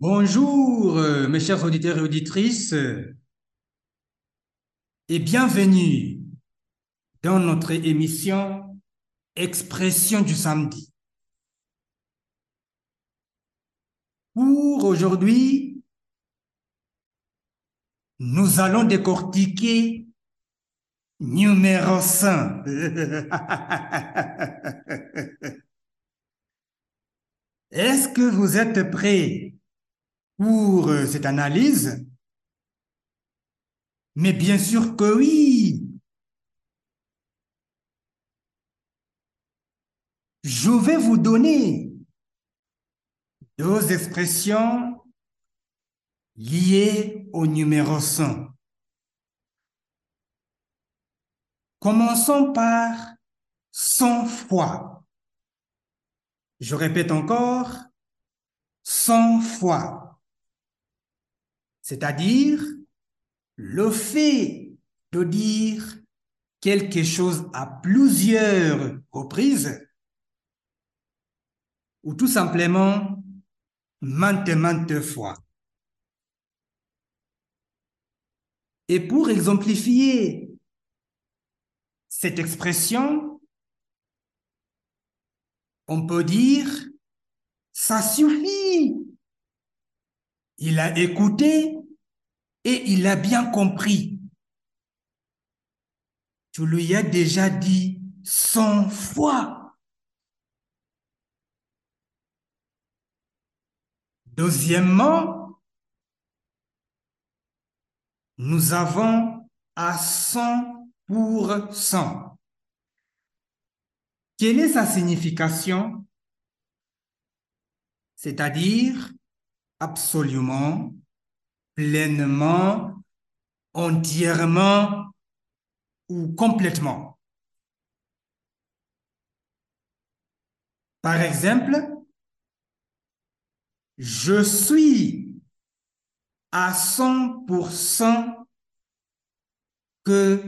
Bonjour, euh, mes chers auditeurs et auditrices, et bienvenue dans notre émission Expression du samedi. Pour aujourd'hui, nous allons décortiquer numéro 5. Est-ce que vous êtes prêts? Pour euh, cette analyse Mais bien sûr que oui. Je vais vous donner deux expressions liées au numéro 100. Commençons par sans foi. Je répète encore, sans foi. C'est-à-dire le fait de dire quelque chose à plusieurs reprises ou tout simplement maintes maintes fois. Et pour exemplifier cette expression, on peut dire ça suffit. Il a écouté et il a bien compris. Tu lui as déjà dit cent fois. Deuxièmement, nous avons à 100%. Quelle est sa signification? C'est-à-dire absolument, pleinement, entièrement ou complètement. Par exemple, je suis à 100% que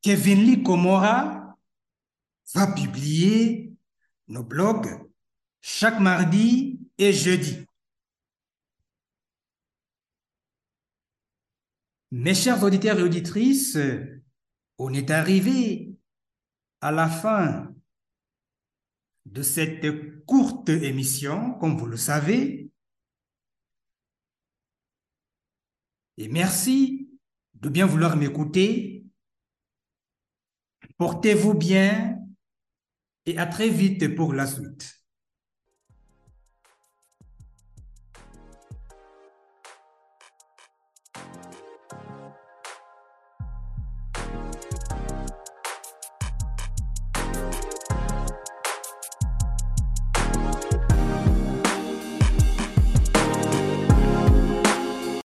Kevin Lee Komora va publier nos blogs chaque mardi et jeudi. Mes chers auditeurs et auditrices, on est arrivé à la fin de cette courte émission, comme vous le savez. Et merci de bien vouloir m'écouter. Portez-vous bien et à très vite pour la suite.